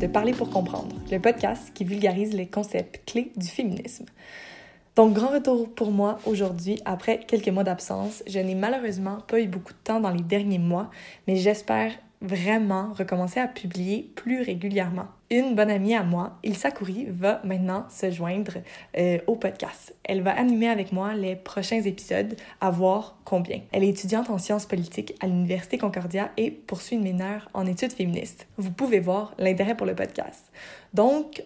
De Parler pour comprendre, le podcast qui vulgarise les concepts clés du féminisme. Donc, grand retour pour moi aujourd'hui après quelques mois d'absence. Je n'ai malheureusement pas eu beaucoup de temps dans les derniers mois, mais j'espère vraiment recommencer à publier plus régulièrement. Une bonne amie à moi, Ilsa Coury, va maintenant se joindre euh, au podcast. Elle va animer avec moi les prochains épisodes, à voir combien. Elle est étudiante en sciences politiques à l'Université Concordia et poursuit une mineure en études féministes. Vous pouvez voir l'intérêt pour le podcast. Donc,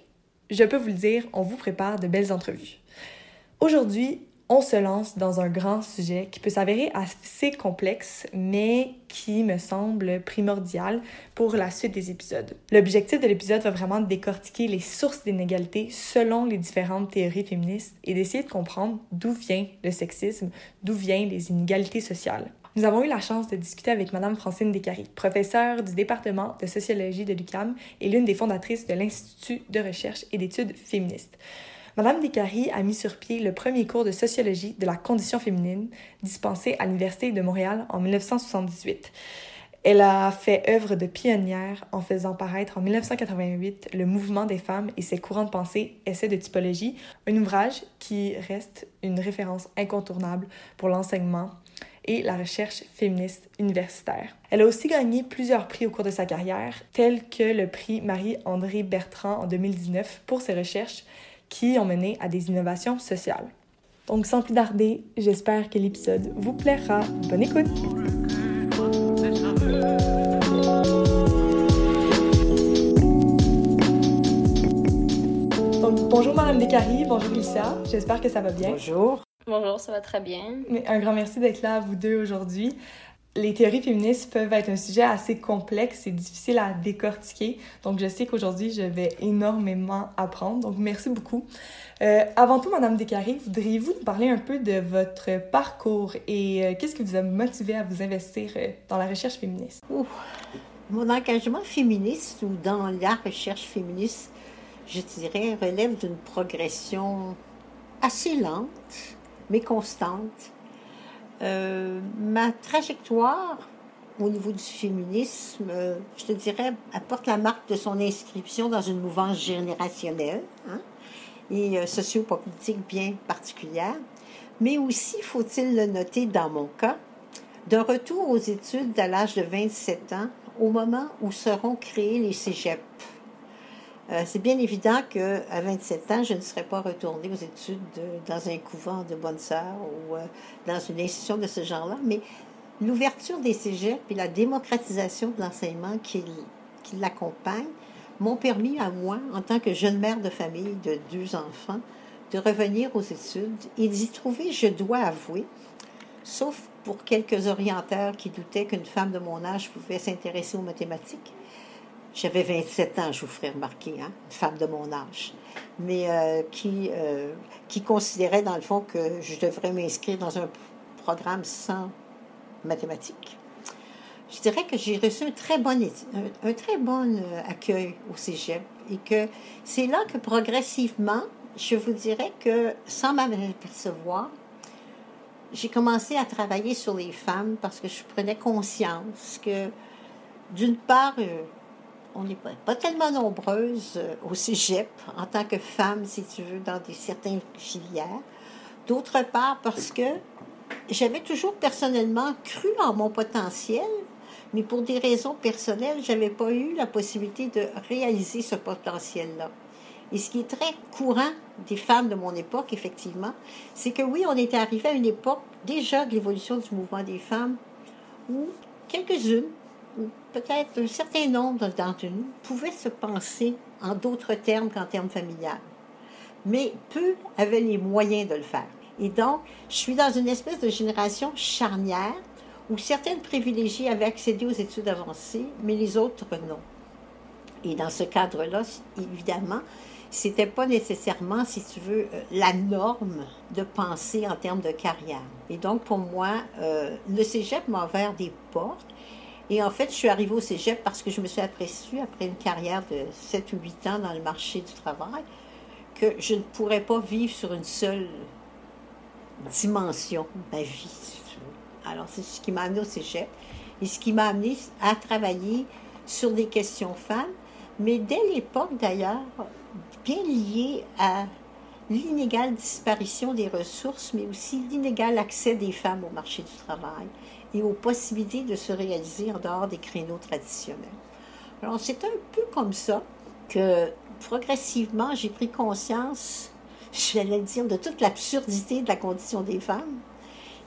je peux vous le dire, on vous prépare de belles entrevues. Aujourd'hui, on se lance dans un grand sujet qui peut s'avérer assez complexe, mais qui me semble primordial pour la suite des épisodes. L'objectif de l'épisode va vraiment décortiquer les sources d'inégalité selon les différentes théories féministes et d'essayer de comprendre d'où vient le sexisme, d'où viennent les inégalités sociales. Nous avons eu la chance de discuter avec Mme Francine Descaries, professeure du département de sociologie de l'UQAM et l'une des fondatrices de l'Institut de recherche et d'études féministes. Madame Descaries a mis sur pied le premier cours de sociologie de la condition féminine dispensé à l'Université de Montréal en 1978. Elle a fait œuvre de pionnière en faisant paraître en 1988 le mouvement des femmes et ses courants de pensée, Essai de typologie, un ouvrage qui reste une référence incontournable pour l'enseignement et la recherche féministe universitaire. Elle a aussi gagné plusieurs prix au cours de sa carrière, tels que le prix Marie-André Bertrand en 2019 pour ses recherches qui ont mené à des innovations sociales. Donc sans plus tarder, j'espère que l'épisode vous plaira. Bonne écoute! Donc, bonjour Madame Descaries, bonjour Lucia, j'espère que ça va bien. Bonjour. Bonjour, ça va très bien. Mais un grand merci d'être là à vous deux aujourd'hui les théories féministes peuvent être un sujet assez complexe et difficile à décortiquer. Donc, je sais qu'aujourd'hui, je vais énormément apprendre. Donc, merci beaucoup. Euh, avant tout, Madame Descarrés, voudriez-vous nous parler un peu de votre parcours et euh, qu'est-ce qui vous a motivé à vous investir euh, dans la recherche féministe? Mon engagement féministe ou dans la recherche féministe, je dirais, relève d'une progression assez lente, mais constante euh, ma trajectoire au niveau du féminisme, euh, je te dirais, apporte la marque de son inscription dans une mouvance générationnelle hein, et euh, sociopolitique bien particulière. Mais aussi, faut-il le noter dans mon cas, d'un retour aux études à l'âge de 27 ans, au moment où seront créés les cégeps. Euh, c'est bien évident qu'à 27 ans, je ne serais pas retournée aux études dans un couvent de bonnes sœurs ou euh, dans une institution de ce genre-là, mais l'ouverture des cégeps et la démocratisation de l'enseignement qui, qui l'accompagne m'ont permis à moi, en tant que jeune mère de famille de deux enfants, de revenir aux études et d'y trouver, je dois avouer, sauf pour quelques orienteurs qui doutaient qu'une femme de mon âge pouvait s'intéresser aux mathématiques, j'avais 27 ans, je vous ferai remarquer, hein, une femme de mon âge, mais euh, qui, euh, qui considérait dans le fond que je devrais m'inscrire dans un programme sans mathématiques. Je dirais que j'ai reçu un très bon, un, très bon euh, accueil au cégep et que c'est là que progressivement, je vous dirais que sans m'apercevoir, j'ai commencé à travailler sur les femmes parce que je prenais conscience que, d'une part, on n'est pas, tellement nombreuses euh, au cégep en tant que femmes, si tu veux, dans des certaines filières. D'autre part, parce que j'avais toujours personnellement cru en mon potentiel, mais pour des raisons personnelles, je n'avais pas eu la possibilité de réaliser ce potentiel-là. Et ce qui est très courant des femmes de mon époque, effectivement, c'est que oui, on était arrivé à une époque déjà de l'évolution du mouvement des femmes où quelques-unes peut-être un certain nombre d'entre nous pouvaient se penser en d'autres termes qu'en termes familiales. Mais peu avaient les moyens de le faire. Et donc, je suis dans une espèce de génération charnière où certaines privilégiées avaient accédé aux études avancées, mais les autres non. Et dans ce cadre-là, évidemment, c'était pas nécessairement, si tu veux, euh, la norme de penser en termes de carrière. Et donc, pour moi, euh, le cégep m'a ouvert des portes et en fait, je suis arrivée au cégep parce que je me suis aperçue, après une carrière de 7 ou 8 ans dans le marché du travail, que je ne pourrais pas vivre sur une seule dimension de ma vie. Alors, c'est ce qui m'a amené au cégep et ce qui m'a amené à travailler sur des questions femmes, mais dès l'époque d'ailleurs, bien lié à l'inégale disparition des ressources, mais aussi l'inégal accès des femmes au marché du travail et aux possibilités de se réaliser en dehors des créneaux traditionnels. Alors c'est un peu comme ça que progressivement j'ai pris conscience, je vais dire, de toute l'absurdité de la condition des femmes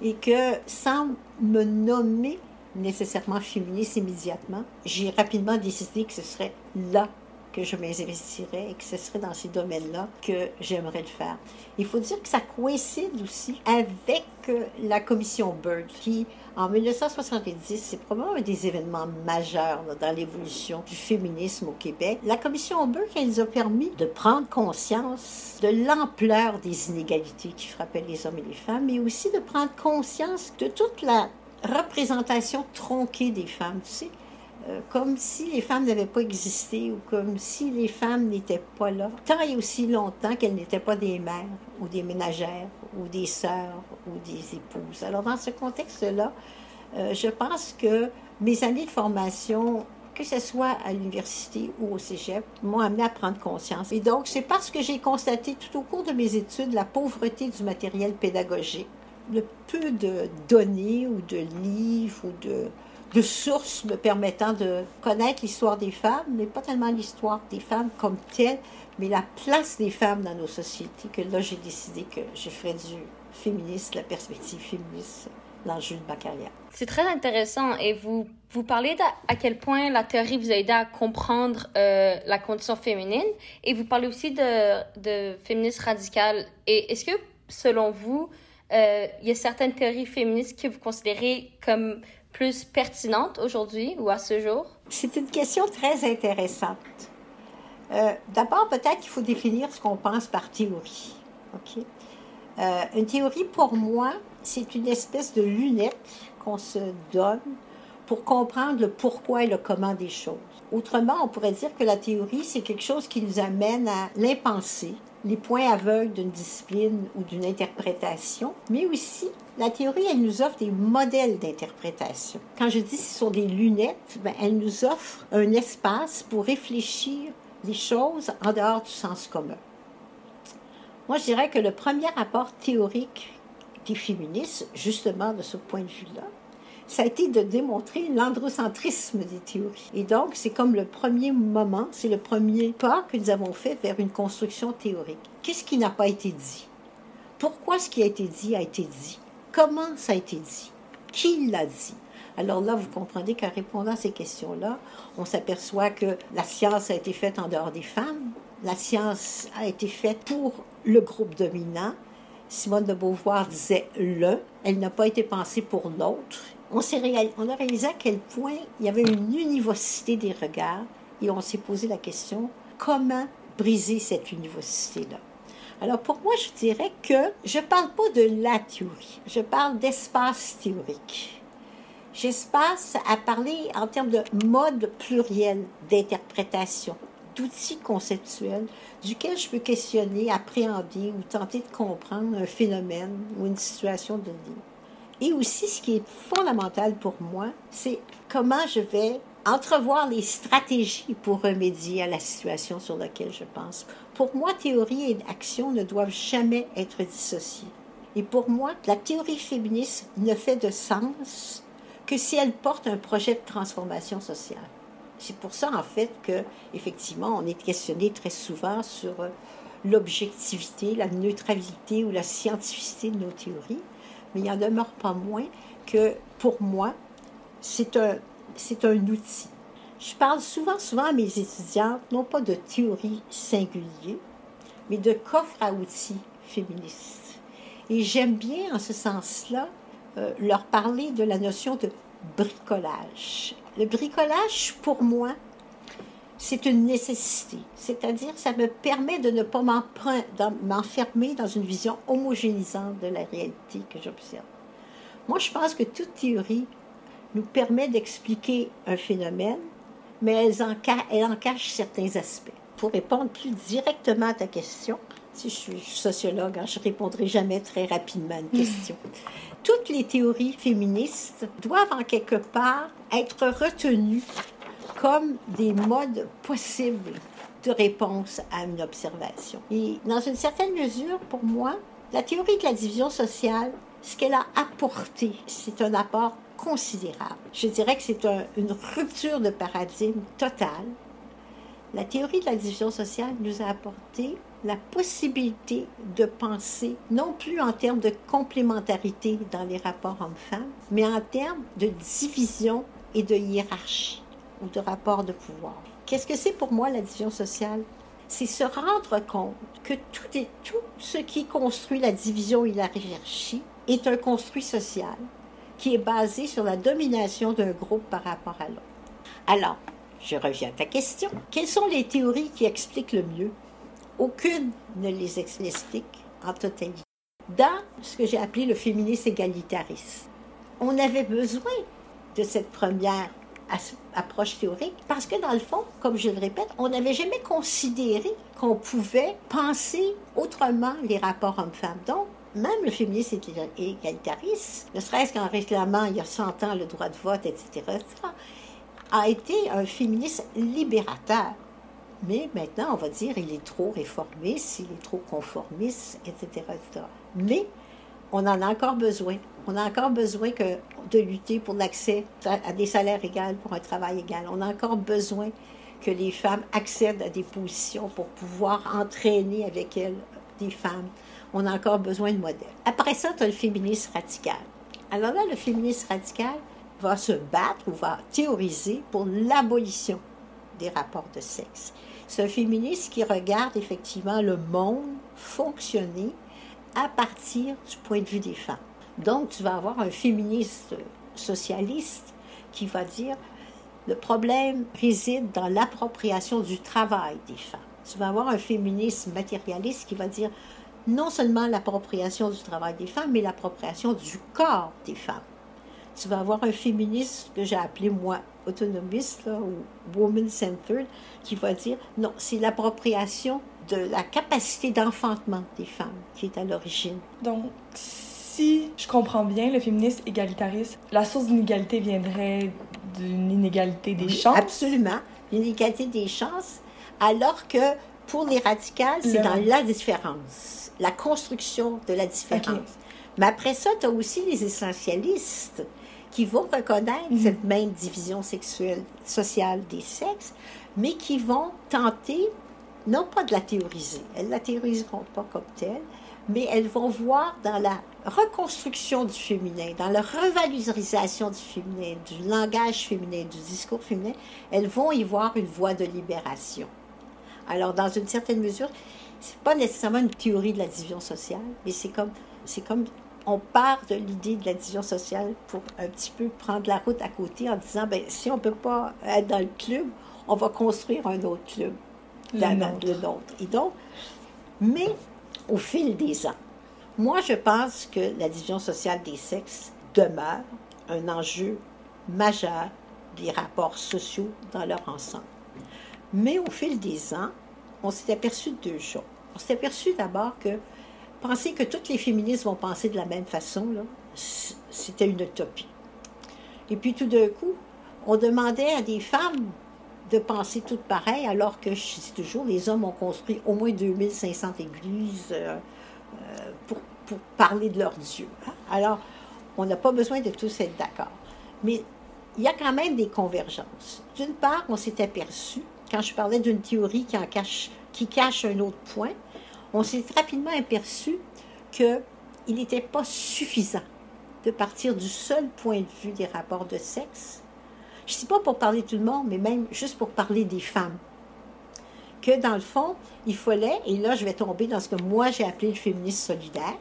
et que sans me nommer nécessairement féministe immédiatement, j'ai rapidement décidé que ce serait là que je m'investirais et que ce serait dans ces domaines-là que j'aimerais le faire. Il faut dire que ça coïncide aussi avec euh, la commission Bird, qui, en 1970, c'est probablement un des événements majeurs dans l'évolution du féminisme au Québec. La commission Bird, elle nous a permis de prendre conscience de l'ampleur des inégalités qui frappaient les hommes et les femmes, mais aussi de prendre conscience de toute la représentation tronquée des femmes. Tu sais, euh, comme si les femmes n'avaient pas existé ou comme si les femmes n'étaient pas là, tant et aussi longtemps qu'elles n'étaient pas des mères ou des ménagères ou des sœurs ou des épouses. Alors dans ce contexte-là, euh, je pense que mes années de formation, que ce soit à l'université ou au cégep, m'ont amené à prendre conscience. Et donc, c'est parce que j'ai constaté tout au cours de mes études la pauvreté du matériel pédagogique, le peu de données ou de livres ou de de sources me permettant de connaître l'histoire des femmes, mais pas tellement l'histoire des femmes comme telle, mais la place des femmes dans nos sociétés, que là, j'ai décidé que je ferais du féministe, la perspective féministe, l'enjeu de ma carrière. C'est très intéressant et vous, vous parlez à quel point la théorie vous a aidé à comprendre euh, la condition féminine et vous parlez aussi de, de féminisme radical. Et est-ce que, selon vous, euh, il y a certaines théories féministes que vous considérez comme plus pertinente aujourd'hui ou à ce jour? C'est une question très intéressante. Euh, d'abord, peut-être qu'il faut définir ce qu'on pense par théorie. Euh, une théorie, pour moi, c'est une espèce de lunette qu'on se donne pour comprendre le pourquoi et le comment des choses. Autrement, on pourrait dire que la théorie, c'est quelque chose qui nous amène à l'impensé, les points aveugles d'une discipline ou d'une interprétation, mais aussi la théorie, elle nous offre des modèles d'interprétation. Quand je dis ce sont des lunettes, ben, elle nous offre un espace pour réfléchir les choses en dehors du sens commun. Moi, je dirais que le premier rapport théorique des féministes, justement de ce point de vue-là, ça a été de démontrer l'androcentrisme des théories. Et donc, c'est comme le premier moment, c'est le premier pas que nous avons fait vers une construction théorique. Qu'est-ce qui n'a pas été dit? Pourquoi ce qui a été dit a été dit? Comment ça a été dit? Qui l'a dit? Alors là, vous comprenez qu'en répondant à ces questions-là, on s'aperçoit que la science a été faite en dehors des femmes, la science a été faite pour le groupe dominant. Simone de Beauvoir disait le, elle n'a pas été pensée pour l'autre on, a réalisé à quel point il y avait une univocité des regards et on s'est posé la question comment briser cette univocité-là? Alors pour moi, je dirais que je ne parle pas de la théorie, je parle d'espace théorique. J'espace à parler en termes de mode pluriel d'interprétation, d'outils conceptuels duquel je peux questionner, appréhender ou tenter de comprendre un phénomène ou une situation vie. Et aussi, ce qui est fondamental pour moi, c'est comment je vais entrevoir les stratégies pour remédier à la situation sur laquelle je pense. Pour moi, théorie et action ne doivent jamais être dissociées. Et pour moi, la théorie féministe ne fait de sens que si elle porte un projet de transformation sociale. C'est pour ça, en fait, que, effectivement, on est questionné très souvent sur l'objectivité, la neutralité ou la scientificité de nos théories mais il en demeure pas moins que pour moi, c'est un, c'est un outil. Je parle souvent, souvent à mes étudiantes, non pas de théorie singulier, mais de coffre à outils féministes. Et j'aime bien, en ce sens-là, euh, leur parler de la notion de bricolage. Le bricolage, pour moi, c'est une nécessité. C'est-à-dire, ça me permet de ne pas m'enfermer dans une vision homogénisante de la réalité que j'observe. Moi, je pense que toute théorie nous permet d'expliquer un phénomène, mais elle en, elle en cache certains aspects. Pour répondre plus directement à ta question, si je suis sociologue, hein, je ne répondrai jamais très rapidement à une question. Toutes les théories féministes doivent en quelque part être retenues comme des modes possibles de réponse à une observation. Et dans une certaine mesure, pour moi, la théorie de la division sociale, ce qu'elle a apporté, c'est un apport considérable. Je dirais que c'est une rupture de paradigme totale. La théorie de la division sociale nous a apporté la possibilité de penser non plus en termes de complémentarité dans les rapports hommes-femmes, mais en termes de division et de hiérarchie ou de rapport de pouvoir. Qu'est-ce que c'est pour moi la division sociale? C'est se rendre compte que tout, tout ce qui construit la division et la hiérarchie est un construit social qui est basé sur la domination d'un groupe par rapport à l'autre. Alors, je reviens à ta question. Quelles sont les théories qui expliquent le mieux? Aucune ne les explique en totalité. Dans ce que j'ai appelé le féminisme égalitariste, on avait besoin de cette première approche théorique parce que dans le fond, comme je le répète, on n'avait jamais considéré qu'on pouvait penser autrement les rapports hommes-femmes. Donc, même le féminisme égalitariste, ne serait-ce qu'en réclamant il y a 100 ans le droit de vote, etc., a été un féminisme libérateur. Mais maintenant, on va dire il est trop réformiste, il est trop conformiste, etc., Mais on en a encore besoin. On a encore besoin de lutter pour l'accès à des salaires égaux pour un travail égal. On a encore besoin que les femmes accèdent à des positions pour pouvoir entraîner avec elles des femmes. On a encore besoin de modèles. Après ça, tu as le féminisme radical. Alors là, le féminisme radical va se battre ou va théoriser pour l'abolition des rapports de sexe. C'est un féministe qui regarde effectivement le monde fonctionner à partir du point de vue des femmes. Donc, tu vas avoir un féministe socialiste qui va dire le problème réside dans l'appropriation du travail des femmes. Tu vas avoir un féministe matérialiste qui va dire non seulement l'appropriation du travail des femmes, mais l'appropriation du corps des femmes tu vas avoir un féministe que j'ai appelé moi autonomiste ou woman-centered qui va dire non, c'est l'appropriation de la capacité d'enfantement des femmes qui est à l'origine. Donc, si je comprends bien, le féminisme égalitariste, la source d'inégalité viendrait d'une inégalité des chances. Absolument, l'inégalité des chances, alors que pour les radicales, c'est dans la différence, la construction de la différence. Mais après ça, tu as aussi les essentialistes qui vont reconnaître mhm. cette même division sexuelle, sociale des sexes, mais qui vont tenter, non pas de la théoriser, elles ne la théoriseront pas comme telle, mais elles vont voir dans la reconstruction du féminin, dans la revalorisation du féminin, du langage féminin, du discours féminin, elles vont y voir une voie de libération. Alors, dans une certaine mesure, c'est pas nécessairement une théorie de la division sociale, mais c'est comme, c'est comme on part de l'idée de la division sociale pour un petit peu prendre la route à côté en disant, ben, si on ne peut pas être dans le club, on va construire un autre club, le nôtre. Et donc, mais au fil des ans, moi, je pense que la division sociale des sexes demeure un enjeu majeur des rapports sociaux dans leur ensemble. Mais au fil des ans, on s'est aperçu de deux choses. On s'est aperçu d'abord que penser que toutes les féministes vont penser de la même façon, c'était une utopie. Et puis tout d'un coup, on demandait à des femmes de penser toutes pareilles, alors que, je dis toujours, les hommes ont construit au moins 2500 églises euh, euh, pour, pour, parler de leur Dieu. Hein. Alors, on n'a pas besoin de tous être d'accord. Mais il y a quand même des convergences. D'une part, on s'est aperçu, quand je parlais d'une théorie qui, cache, un autre point, on s'est rapidement aperçu qu'il n'était pas suffisant de partir du seul point de vue des rapports de sexe. Je ne sais pas pour parler tout le monde, mais même juste pour parler des femmes. Que dans le fond, il fallait, et là je vais tomber dans ce que moi j'ai appelé le féminisme solidaire,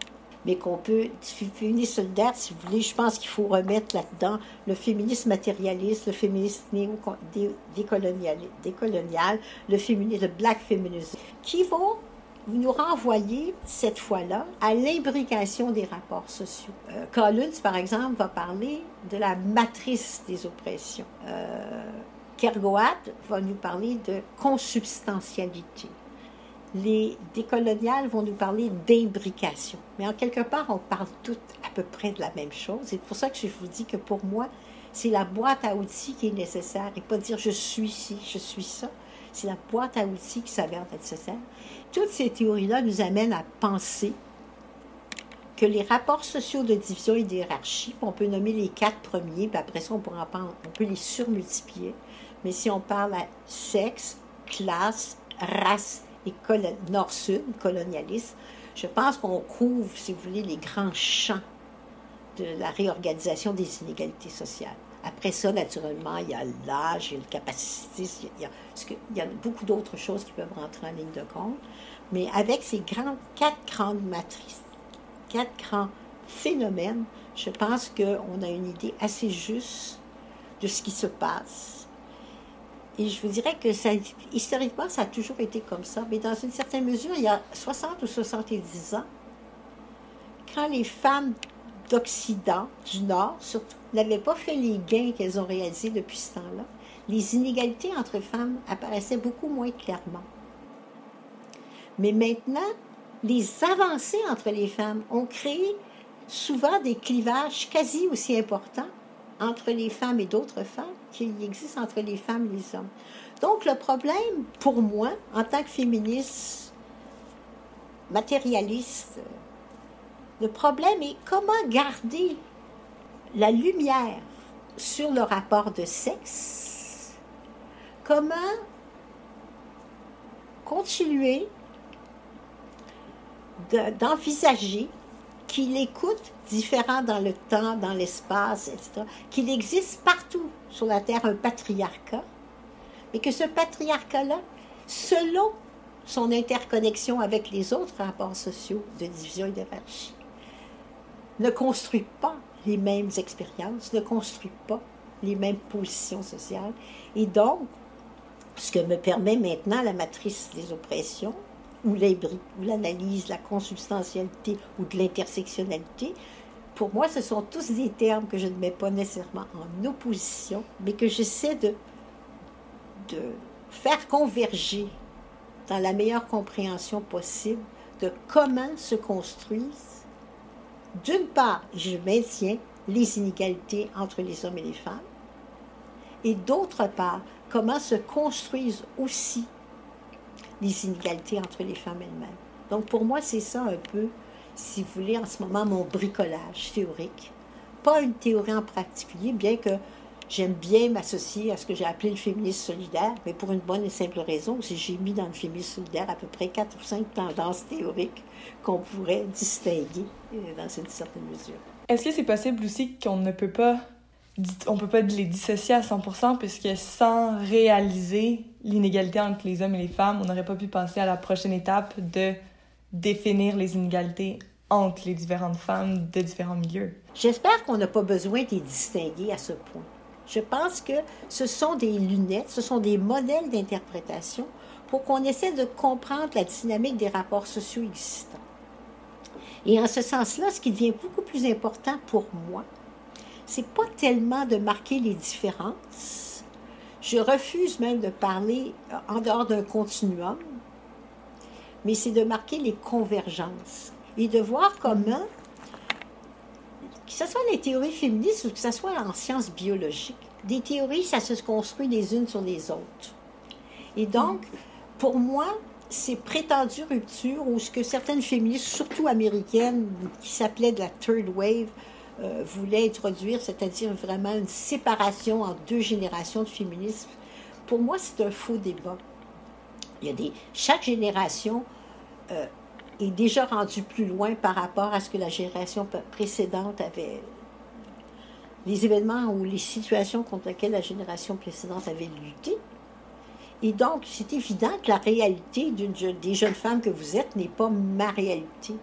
mais qu'on peut, féminisme solidaire, si vous voulez, je pense qu'il faut remettre là-dedans le féminisme matérialiste, le féminisme décolonial, décolonial le féminisme, le black feminism, qui vont nous renvoyez cette fois-là à l'imbrication des rapports sociaux. Euh, Collins, par exemple, va parler de la matrice des oppressions. Euh, Kergoat va nous parler de consubstantialité. Les décoloniales vont nous parler d'imbrication. Mais en quelque part, on parle toutes à peu près de la même chose. C'est pour ça que je vous dis que pour moi, C'est la boîte à outils qui est nécessaire et pas dire je suis ci, je suis ça. C'est la boîte à outils qui s'avère nécessaire. Toutes ces théories-là nous amènent à penser que les rapports sociaux de division et d'hierarchie, on peut nommer les quatre premiers, puis après ça, on, pourra on peut les surmultiplier. Mais si on parle à sexe, classe, race et nord-sud, colonialisme, je pense qu'on couvre, si vous voulez, les grands champs de la réorganisation des inégalités sociales. Après ça, naturellement, il y a l'âge, il y a le capacité, il y a, beaucoup d'autres choses qui peuvent rentrer en ligne de compte. Mais avec ces quatre grandes matrices, quatre grands phénomènes, je pense qu'on a une idée assez juste de ce qui se passe. Et je vous dirais que historiquement, ça a toujours été comme ça. Mais dans une certaine mesure, il y a 60 ou 70 ans, quand les femmes d'Occident, du Nord surtout, n'avaient pas fait les gains qu'elles ont réalisés depuis ce temps-là, les inégalités entre femmes apparaissaient beaucoup moins clairement. Mais maintenant, les avancées entre les femmes ont créé souvent des clivages quasi aussi importants entre les femmes et d'autres femmes qu'il existe entre les femmes et les hommes. Donc le problème, pour moi, en tant que féministe, matérialiste, le problème est comment garder la lumière sur le rapport de sexe, comment continuer d'envisager qu'il écoute différent dans le temps, dans l'espace, etc., qu'il existe partout sur la Terre un patriarcat, mais que ce patriarcat-là, selon son interconnexion avec les autres rapports sociaux de division et d'hierarchie, ne construit pas les mêmes expériences, ne construit pas les mêmes positions sociales. Et donc, ce que me permet maintenant la matrice des oppressions, ou l'analyse, la consubstantialité ou de l'intersectionnalité, pour moi, ce sont tous des termes que je ne mets pas nécessairement en opposition, mais que j'essaie de, faire converger dans la meilleure compréhension possible de comment se construisent, d'une part, je maintiens les inégalités entre les hommes et les femmes, et d'autre part, comment se construisent aussi les inégalités entre les femmes elles-mêmes. Donc pour moi, c'est ça un peu, si vous voulez, en ce moment, mon bricolage théorique. Pas une théorie en particulier, bien que j'aime bien m'associer à ce que j'ai appelé le féminisme solidaire, mais pour une bonne et simple raison, c'est que j'ai mis dans le féminisme solidaire à peu près quatre ou cinq tendances théoriques qu'on pourrait distinguer euh, dans une certaine mesure. Est-ce que c'est possible aussi qu'on ne peut pas on peut pas les dissocier à 100% puisque sans réaliser l'inégalité entre les hommes et les femmes, on n'aurait pas pu passer à la prochaine étape de définir les inégalités entre les différentes femmes de différents milieux. J'espère qu'on n'a pas besoin de les distinguer à ce point. Je pense que ce sont des lunettes, ce sont des modèles d'interprétation pour qu'on essaie de comprendre la dynamique des rapports sociaux existants. Et en ce sens-là, ce qui devient beaucoup plus important pour moi, c'est pas tellement de marquer les différences. Je refuse même de parler en dehors d'un continuum, mais c'est de marquer les convergences et de voir comment, que ce soit les théories féministes ou que ce soit en sciences biologiques, des théories, ça se construit les unes sur les autres. Et donc, pour moi, ces prétendues ruptures, ou ce que certaines féministes, surtout américaines, qui s'appelaient de la third wave, euh, voulait introduire, c'est-à-dire vraiment une séparation en deux générations de féminisme, pour moi, c'est un faux débat. Il y a des, chaque génération euh, est déjà rendue plus loin par rapport à ce que la génération précédente avait. Les événements ou les situations contre lesquelles la génération précédente avait lutté. Et donc, c'est évident que la réalité des jeunes femmes que vous êtes n'est pas ma réalité.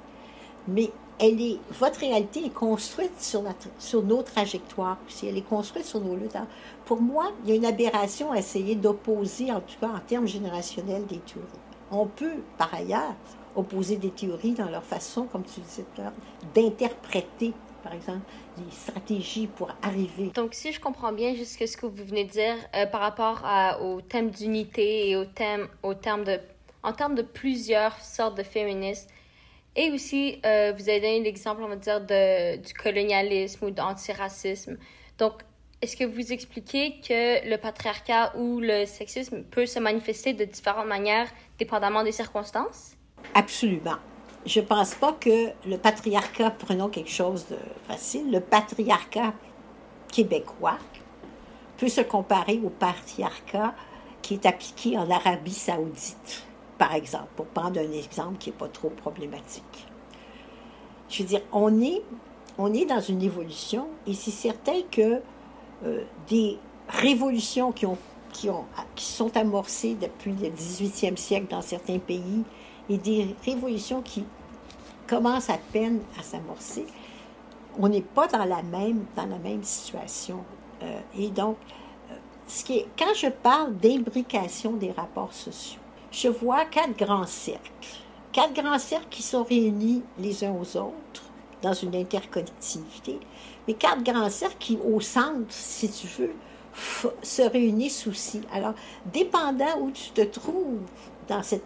Mais elle est, votre réalité est construite sur, sur nos trajectoires, si elle est construite sur nos luttes. Pour moi, il y a une aberration à essayer d'opposer, en tout cas en termes générationnels, des théories. On peut, par ailleurs, opposer des théories dans leur façon, comme tu disais tout à l'heure, d'interpréter, par exemple, les stratégies pour arriver. Donc, si je comprends bien juste ce que vous venez de dire euh, par rapport au thème d'unité et au thème, au de, en termes de plusieurs sortes de féministes, et aussi, euh, vous avez donné l'exemple, on va dire, de, du colonialisme ou d'antiracisme. Donc, est-ce que vous expliquez que le patriarcat ou le sexisme peut se manifester de différentes manières dépendamment des circonstances? Absolument. Je ne pense pas que le patriarcat, prenons quelque chose de facile, le patriarcat québécois peut se comparer au patriarcat qui est appliqué en Arabie saoudite, par exemple, pour prendre un exemple qui n'est pas trop problématique. Je veux dire, on est, on est dans une évolution et c'est certain que euh, des révolutions qui, ont, qui, ont, qui sont amorcées depuis le 18e siècle dans certains pays et des révolutions qui commencent à peine à s'amorcer, on n'est pas dans la même, dans la même situation. Euh, et donc, euh, ce qui est, quand je parle d'imbrication des rapports sociaux, je vois quatre grands cercles. Quatre grands cercles qui sont réunis les uns aux autres dans une interconnectivité, mais quatre grands cercles qui, au centre, si tu veux, se réunissent aussi. Alors, dépendant où tu te trouves dans, cette,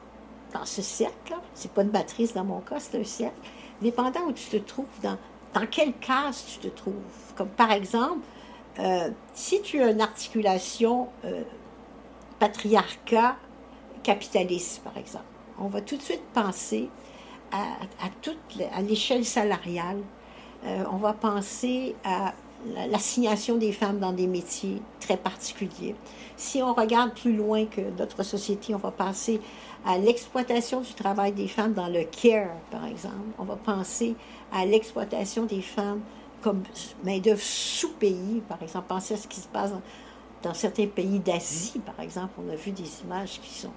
dans ce cercle-là, c'est pas une matrice dans mon cas, c'est un cercle, dépendant où tu te trouves, dans, dans quelle case tu te trouves. Comme par exemple, euh, si tu as une articulation euh, patriarcat capitaliste, par exemple, on va tout de suite penser à, toute à l'échelle salariale. Euh, on va penser à l'assignation des femmes dans des métiers très particuliers. Si on regarde plus loin que notre société, on va penser à l'exploitation du travail des femmes dans le care, par exemple. On va penser à l'exploitation des femmes comme main-d'œuvre sous-pays, par exemple. Pensez à ce qui se passe dans, certains pays d'Asie, par exemple. On a vu des images qui sont,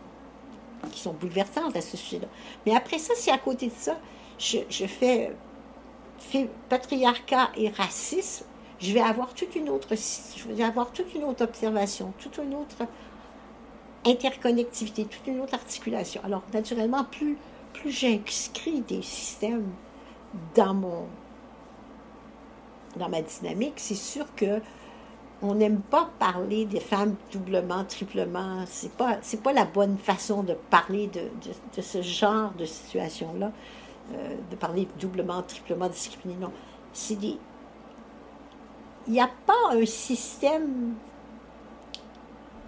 qui sont bouleversantes à ce sujet-là. Mais après ça, si à côté de ça, je, fais, patriarcat et racisme, je vais avoir toute une autre, je vais avoir toute une autre observation, toute une autre interconnectivité, toute une autre articulation. Alors, naturellement, plus, plus j'inscris des systèmes dans mon dans ma dynamique, c'est sûr que on n'aime pas parler des femmes doublement, triplement. C'est pas c'est pas la bonne façon de parler de, ce genre de situation-là, euh, de parler doublement, triplement discriminé. Non, c'est des il n'y a pas un système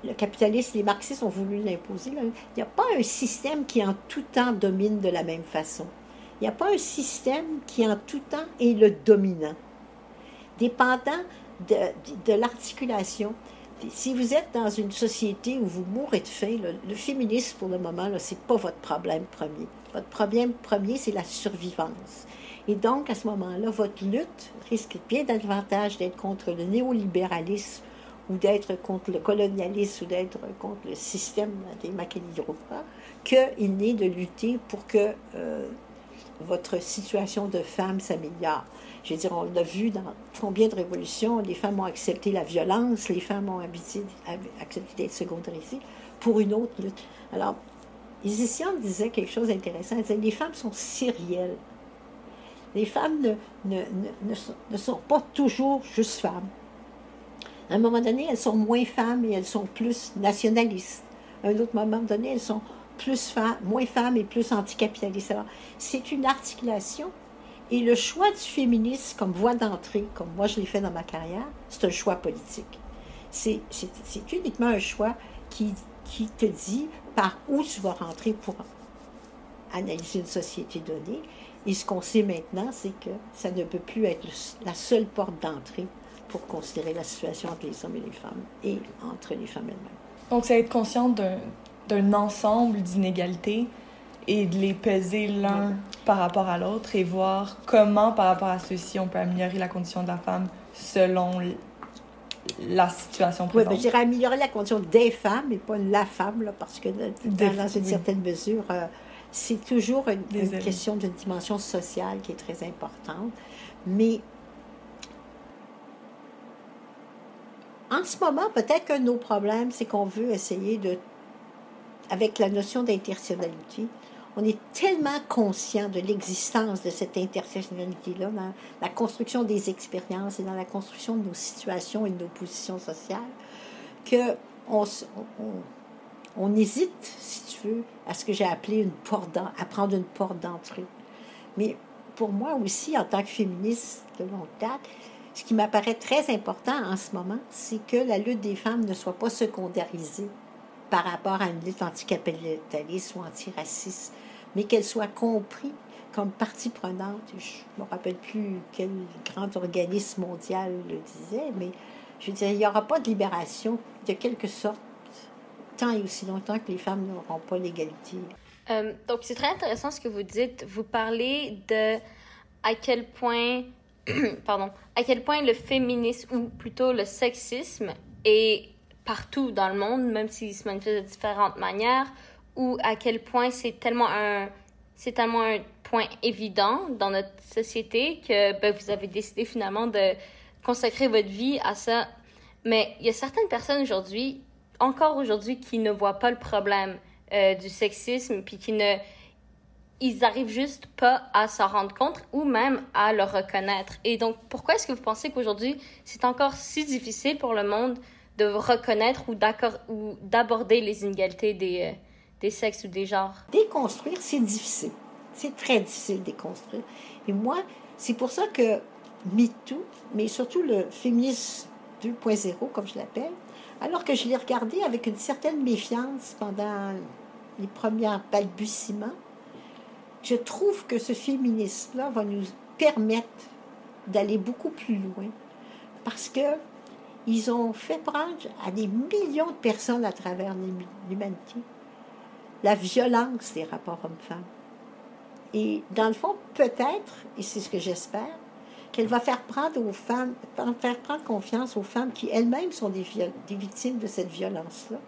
le capitalisme, les marxistes ont voulu l'imposer. Il n'y a pas un système qui en tout temps domine de la même façon. Il n'y a pas un système qui en tout temps est le dominant. Dépendant de, l'articulation, si vous êtes dans une société où vous mourrez de faim, le, féminisme, pour le moment, ce n'est pas votre problème premier. Votre problème premier, c'est la survivance. Et donc, à ce moment-là, votre lutte risque bien davantage d'être contre le néolibéralisme ou d'être contre le colonialisme ou d'être contre le système des Macanidropa, qu'il n'est de lutter pour que euh, votre situation de femme s'améliore. Je veux dire, on l'a vu dans combien de révolutions, les femmes ont accepté la violence, les femmes ont habité, accepté d'être secondarisées pour une autre lutte. Alors, Isissian disait quelque chose d'intéressant. Elle disait les femmes sont sérielles. Les femmes ne, ne sont pas toujours juste femmes. À un moment donné, elles sont moins femmes et elles sont plus nationalistes. À un autre moment donné, elles sont plus femmes, moins femmes et plus anticapitalistes. Alors, c'est une articulation. Et le choix du féminisme comme voie d'entrée, comme moi je l'ai fait dans ma carrière, c'est un choix politique. C'est uniquement un choix qui, qui te dit par où tu vas rentrer pour analyser une société donnée. Et ce qu'on sait maintenant, c'est que ça ne peut plus être la seule porte d'entrée pour considérer la situation entre les hommes et les femmes et entre les femmes elles-mêmes. Donc, c'est être conscient d'un ensemble d'inégalités et de les peser l'un par rapport à l'autre et voir comment, par rapport à ceci, on peut améliorer la condition de la femme selon la situation présente. Oui, ben, je dirais améliorer la condition des femmes et pas la femme, là, parce que dans, une certaine mesure, euh, c'est toujours une, une question d'une dimension sociale qui est très importante. Mais en ce moment, peut-être qu'un de nos problèmes, c'est qu'on veut essayer de, avec la notion d'intersectionnalité, on est tellement conscient de l'existence de cette intersectionnalité-là dans la construction des expériences et dans la construction de nos situations et de nos positions sociales que on, on, hésite, si tu veux, à ce que j'ai appelé une porte à prendre une porte d'entrée. Mais pour moi aussi, en tant que féministe de longue date, ce qui m'apparaît très important en ce moment, c'est que la lutte des femmes ne soit pas secondarisée par rapport à une lutte anticapitaliste ou antiraciste, mais qu'elle soit comprise comme partie prenante. Je ne me rappelle plus quel grand organisme mondial le disait, mais je veux dire, il n'y aura pas de libération de quelque sorte tant et aussi longtemps que les femmes n'auront pas l'égalité. Euh, donc, c'est très intéressant ce que vous dites. Vous parlez de à quel point, pardon, à quel point le féminisme, ou plutôt le sexisme, est partout dans le monde, même s'il se manifeste de différentes manières, ou à quel point c'est tellement un, c'est tellement un point évident dans notre société que ben, vous avez décidé finalement de consacrer votre vie à ça. Mais il y a certaines personnes aujourd'hui, encore aujourd'hui, qui ne voient pas le problème euh, du sexisme, puis qui ne ils arrivent juste pas à s'en rendre compte ou même à le reconnaître. Et donc, pourquoi est-ce que vous pensez qu'aujourd'hui, c'est encore si difficile pour le monde de reconnaître ou d'aborder les inégalités des, euh, des sexes ou des genres? Déconstruire, c'est difficile. C'est très difficile de déconstruire. Et moi, c'est pour ça que MeToo, mais surtout le féminisme 2.0, comme je l'appelle, alors que je l'ai regardé avec une certaine méfiance pendant les premiers balbutiements, je trouve que ce féminisme-là va nous permettre d'aller beaucoup plus loin parce que ils ont fait prendre à des millions de personnes à travers l'humanité la violence des rapports hommes-femmes. Et dans le fond, peut-être, et c'est ce que j'espère, qu'elle va faire prendre aux femmes, faire prendre confiance aux femmes qui elles-mêmes sont des, victimes de cette violence-là,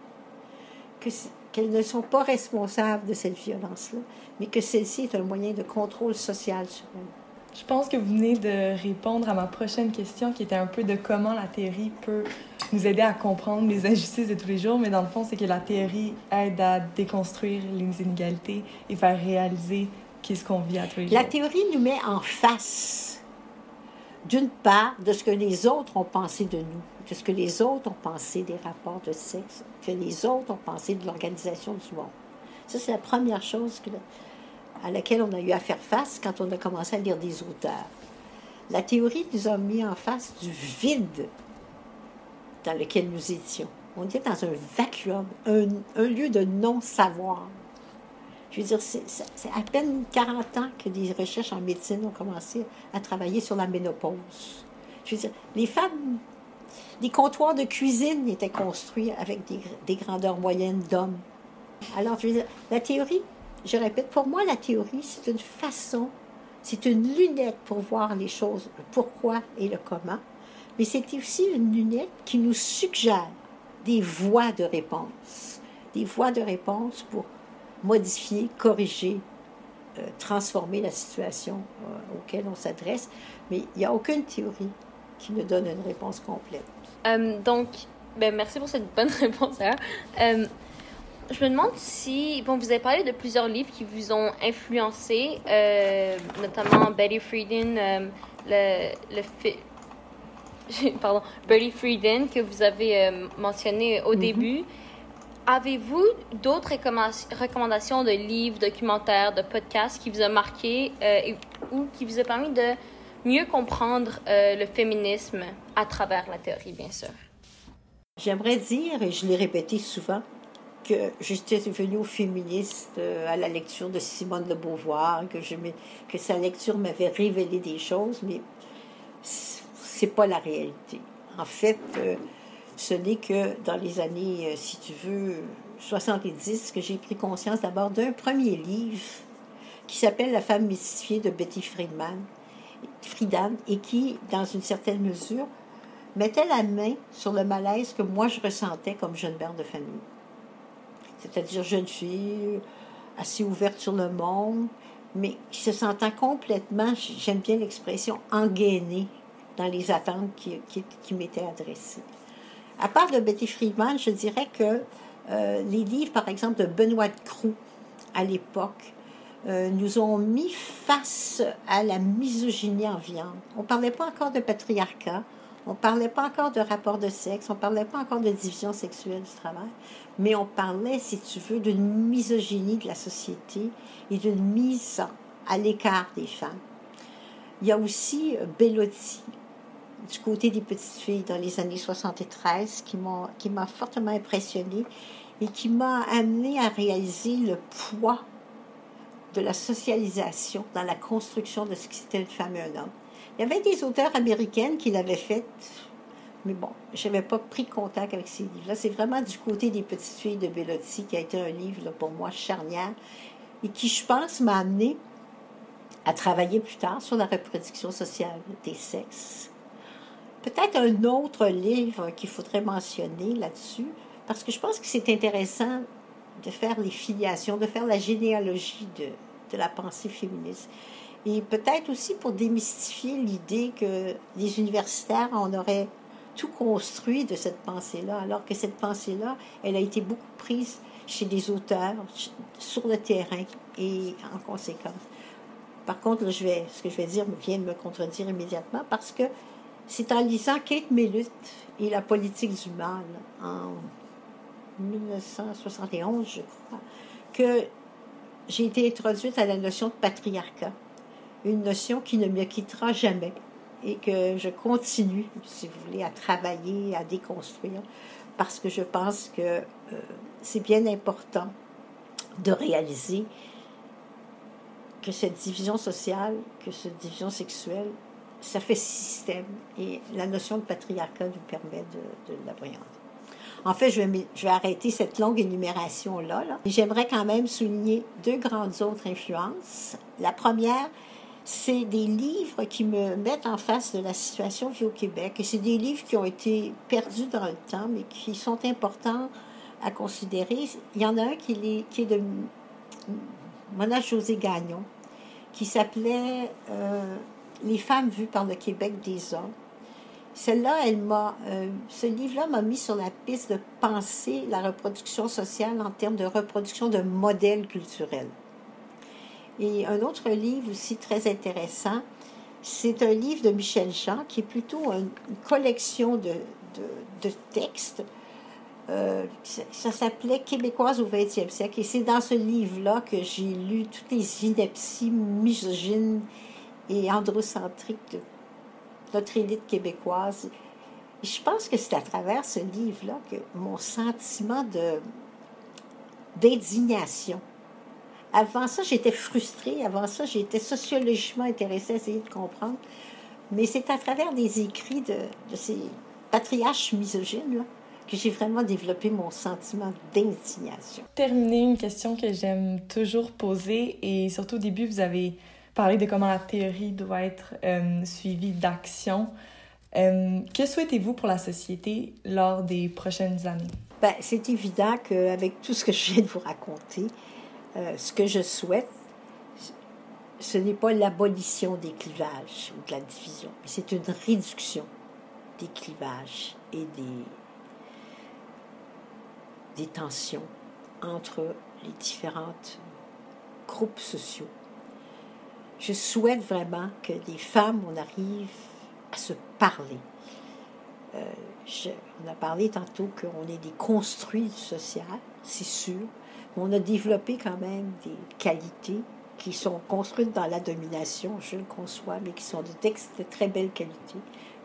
que qu'elles ne sont pas responsables de cette violence-là, mais que celle-ci est un moyen de contrôle social sur elles. Je pense que vous venez de répondre à ma prochaine question qui était un peu de comment la théorie peut nous aider à comprendre les injustices de tous les jours, mais dans le fond, c'est que la théorie aide à déconstruire les inégalités et faire réaliser qu'est-ce qu'on vit à tous les jours. La théorie nous met en face, d'une part, de ce que les autres ont pensé de nous que ce que les autres ont pensé des rapports de sexe, que les autres ont pensé de l'organisation du monde. Ça, c'est la première chose à laquelle on a eu à faire face quand on a commencé à lire des auteurs. La théorie nous a mis en face du vide dans lequel nous étions. On était dans un vacuum, un, lieu de non-savoir. Je veux dire, c'est à peine 40 ans que des recherches en médecine ont commencé à travailler sur la ménopause. Je veux dire, les femmes des comptoirs de cuisine étaient construits avec des, grandeurs moyennes d'hommes. Alors, je veux dire, la théorie, je répète, pour moi, la théorie, c'est une façon, c'est une lunette pour voir les choses, le pourquoi et le comment, mais c'est aussi une lunette qui nous suggère des voies de réponse, des voies de réponse pour modifier, corriger, euh, transformer la situation euh, auquel on s'adresse. Mais il n'y a aucune théorie qui nous donne une réponse complète. Euh, donc, ben, merci pour cette bonne réponse. Euh, je me demande si, bon, vous avez parlé de plusieurs livres qui vous ont influencé, euh, notamment Betty Friedan, euh, le, le pardon, Betty Friedan que vous avez mentionné au mm-hmm. début. Avez-vous d'autres recommandations de livres, documentaires, de podcasts qui vous ont marqué ou qui vous ont permis de mieux comprendre euh, le féminisme à travers la théorie, bien sûr? J'aimerais dire, et je l'ai répété souvent, que j'étais venue au féministe euh, à la lecture de Simone de Beauvoir, que, je, que sa lecture m'avait révélé des choses, mais c'est pas la réalité. En fait, euh, ce n'est que dans les années, si tu veux, 70 que j'ai pris conscience d'abord d'un premier livre qui s'appelle La femme mystifiée de Betty Friedman, Friedan et qui, dans une certaine mesure, mettait la main sur le malaise que moi je ressentais comme jeune mère de famille. C'est-à-dire jeune fille, assez ouverte sur le monde, mais qui se sentant complètement, j'aime bien l'expression, engainée dans les attentes qui, m'étaient adressées. À part de Betty Friedman, je dirais que euh, les livres, par exemple, de Benoît de Croux, à l'époque, euh, nous ont mis face à la misogynie en viande. On ne parlait pas encore de patriarcat, on ne parlait pas encore de rapport de sexe, on ne parlait pas encore de division sexuelle du travail, mais on parlait, si tu veux, d'une misogynie de la société et d'une mise à l'écart des femmes. Il y a aussi euh, Bellotti, du côté des petites filles dans les années 73 qui m'a fortement impressionnée et qui m'a amené à réaliser le poids de la socialisation dans la construction de ce qui c'était une femme et un homme. Il y avait des auteurs américaines qui l'avaient fait, mais bon, je n'avais pas pris contact avec ces livres-là. C'est vraiment du côté des petites filles de Bellotti qui a été un livre pour moi charnière et qui, je pense, m'a amené à travailler plus tard sur la reproduction sociale des sexes. Peut-être un autre livre qu'il faudrait mentionner là-dessus, parce que je pense que c'est intéressant de faire les filiations, de faire la généalogie de, de la pensée féministe. Et peut-être aussi pour démystifier l'idée que les universitaires en auraient tout construit de cette pensée-là, alors que cette pensée-là, elle a été beaucoup prise chez des auteurs, sur le terrain et en conséquence. Par contre, je vais, ce que je vais dire vient de me contredire immédiatement parce que c'est en lisant Kate Millett et la politique du mal en 1971, je crois, que j'ai été introduite à la notion de patriarcat, une notion qui ne me quittera jamais et que je continue, si vous voulez, à travailler, à déconstruire, parce que je pense que euh, c'est bien important de réaliser que cette division sociale, que cette division sexuelle, ça fait système et la notion de patriarcat nous permet de, de l'appréhender. En fait, je vais, arrêter cette longue énumération-là. Là. J'aimerais quand même souligner deux grandes autres influences. La première, c'est des livres qui me mettent en face de la situation vie au Québec. Et c'est des livres qui ont été perdus dans le temps, mais qui sont importants à considérer. Il y en a un qui est, de Mona José Gagnon, qui s'appelait euh, Les femmes vues par le Québec des hommes. Celle-là, euh, ce livre-là m'a mis sur la piste de penser la reproduction sociale en termes de reproduction de modèles culturels. Et un autre livre aussi très intéressant, c'est un livre de Michel Jean qui est plutôt une collection de, de, textes. Euh, ça, s'appelait Québécoise au 20e siècle. Et c'est dans ce livre-là que j'ai lu toutes les inepties misogynes et androcentriques de notre élite québécoise. Et je pense que c'est à travers ce livre-là que mon sentiment d'indignation avant ça, j'étais frustrée. Avant ça, j'étais sociologiquement intéressée à essayer de comprendre. Mais c'est à travers des écrits de, ces patriarches misogynes que j'ai vraiment développé mon sentiment d'indignation. Terminer une question que j'aime toujours poser, et surtout au début, vous avez parlé de comment la théorie doit être euh, suivie d'action. Euh, que souhaitez-vous pour la société lors des prochaines années? Ben, c'est évident qu'avec tout ce que je viens de vous raconter, euh, ce que je souhaite, ce n'est pas l'abolition des clivages ou de la division, mais c'est une réduction des clivages et des, tensions entre les différents groupes sociaux. Je souhaite vraiment que les femmes, on arrive à se parler. Euh, on a parlé tantôt qu'on est des construits sociaux, c'est sûr, on a développé quand même des qualités qui sont construites dans la domination, je le conçois, mais qui sont de textes de très belle qualité,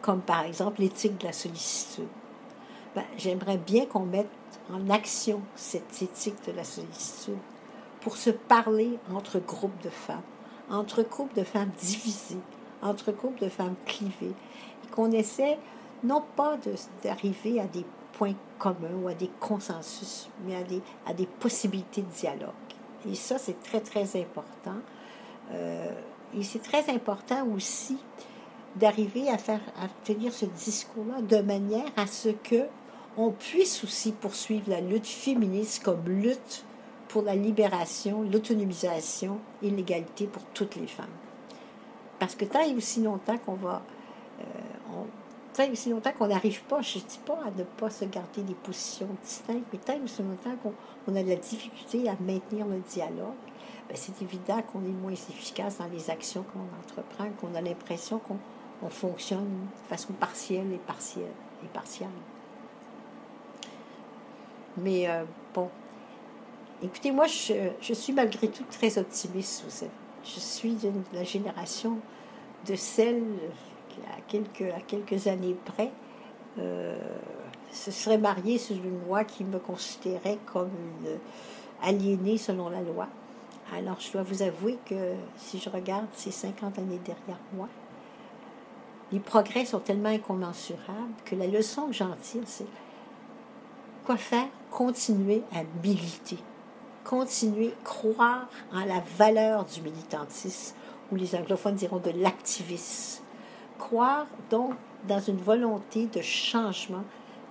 comme par exemple l'éthique de la sollicitude. Ben, J'aimerais bien qu'on mette en action cette éthique de la sollicitude pour se parler entre groupes de femmes, entre groupes de femmes divisées, entre groupes de femmes clivées, et qu'on essaie non pas d'arriver à des points communs ou à des consensus, mais à des, à des possibilités de dialogue. Et ça, c'est très, très important. Euh, et c'est très important aussi d'arriver à faire à tenir ce discours-là de manière à ce que on puisse aussi poursuivre la lutte féministe comme lutte pour la libération, l'autonomisation et l'égalité pour toutes les femmes. Parce que tant et aussi longtemps qu'on va, euh, tant aussi longtemps qu'on n'arrive pas, je ne dis pas à ne pas se garder des positions distinctes, mais tant aussi longtemps qu'on a de la difficulté à maintenir le dialogue, ben, c'est évident qu'on est moins efficace dans les actions qu'on entreprend, qu'on a l'impression qu'on fonctionne de façon partielle et partielle et partielle. Mais euh, bon, écoutez, moi, je, suis malgré tout très optimiste. Je suis de la génération de celles à quelques, à années près, se serait marié sous une loi qui me considérait comme une aliénée selon la loi. Alors, je dois vous avouer que si je regarde ces 50 années derrière moi, les progrès sont tellement incommensurables que la leçon que j'en tire, c'est quoi faire? Continuer à militer. Continuer, croire en la valeur du militantisme, ou les anglophones diront de l'activisme. Croire donc dans une volonté de changement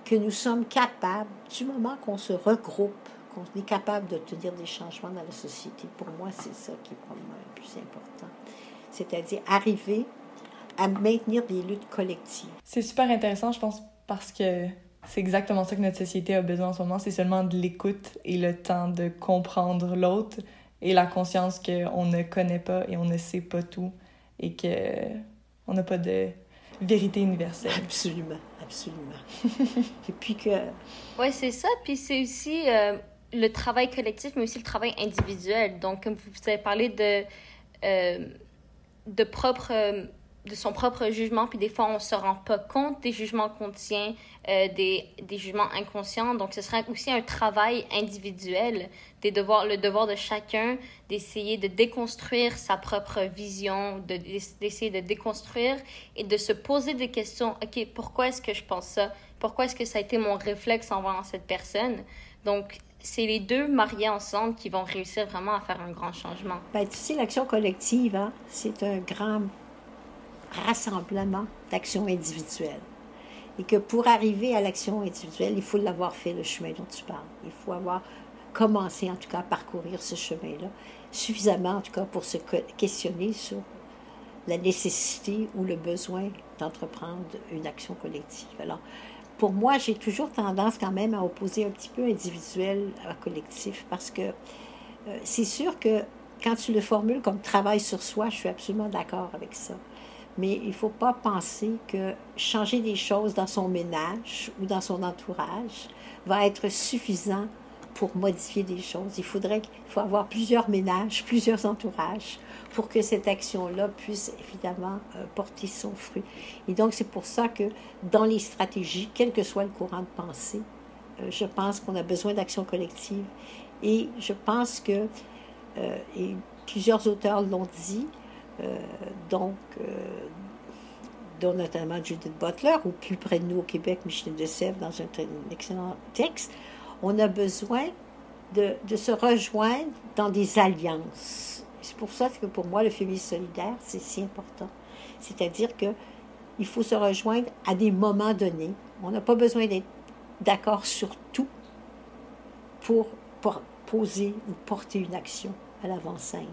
que nous sommes capables, du moment qu'on se regroupe, qu'on est capable d'obtenir des changements dans la société. Pour moi, c'est ça qui est probablement le plus important. C'est-à-dire arriver à maintenir des luttes collectives. C'est super intéressant, je pense, parce que c'est exactement ça que notre société a besoin en ce moment. C'est seulement de l'écoute et le temps de comprendre l'autre et la conscience qu'on ne connaît pas et on ne sait pas tout et qu'on n'a pas de vérité universelle. Absolument, absolument. et puis que... Oui, c'est ça. Puis c'est aussi euh, le travail collectif, mais aussi le travail individuel. Donc, comme vous avez parlé de, euh, de propres euh, de son propre jugement, puis des fois, on se rend pas compte des jugements qu'on tient, euh, des, des, jugements inconscients. Donc, ce serait aussi un travail individuel, des devoirs, le devoir de chacun d'essayer de déconstruire sa propre vision, d'essayer de, de déconstruire et de se poser des questions. OK, pourquoi est-ce que je pense ça? Pourquoi est-ce que ça a été mon réflexe envers cette personne? Donc, c'est les deux mariés ensemble qui vont réussir vraiment à faire un grand changement. Ben, tu sais, l'action collective, hein, c'est un grand rassemblement d'actions individuelles. Et que pour arriver à l'action individuelle, il faut l'avoir fait le chemin dont tu parles. Il faut avoir commencé en tout cas à parcourir ce chemin-là, suffisamment en tout cas pour se questionner sur la nécessité ou le besoin d'entreprendre une action collective. Alors, pour moi, j'ai toujours tendance quand même à opposer un petit peu individuel à collectif parce que euh, c'est sûr que quand tu le formules comme travail sur soi, je suis absolument d'accord avec ça. Mais il ne faut pas penser que changer des choses dans son ménage ou dans son entourage va être suffisant pour modifier des choses. Il faudrait qu'il faut avoir plusieurs ménages, plusieurs entourages pour que cette action-là puisse évidemment euh, porter son fruit. Et donc, c'est pour ça que dans les stratégies, quel que soit le courant de pensée, euh, je pense qu'on a besoin d'action collective. Et je pense que, euh, et plusieurs auteurs l'ont dit, donc, euh, dont notamment Judith Butler, ou plus près de nous au Québec, Micheline de Sèvres, dans un, excellent texte, on a besoin de, de se rejoindre dans des alliances. C'est pour ça que pour moi, le féminisme solidaire, c'est si important. C'est-à-dire que il faut se rejoindre à des moments donnés. On n'a pas besoin d'être d'accord sur tout pour, pour, poser ou porter une action à l'avant-scène.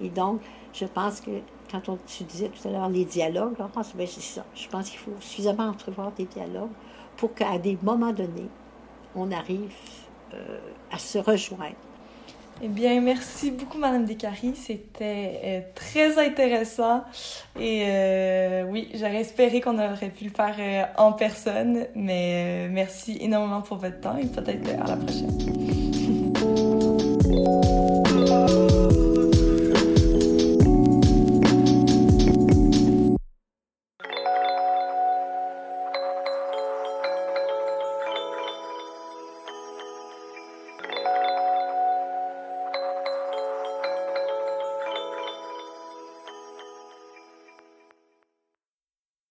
Et donc, je pense que quand on, tu disais tout à l'heure les dialogues, Laurence, ben c'est ça. Je pense qu'il faut suffisamment entrevoir des dialogues pour qu'à des moments donnés, on arrive euh, à se rejoindre. Eh bien, merci beaucoup, Madame Descaries. C'était euh, très intéressant. Et euh, oui, j'aurais espéré qu'on aurait pu le faire en personne. Mais merci énormément pour votre temps et peut-être à la prochaine.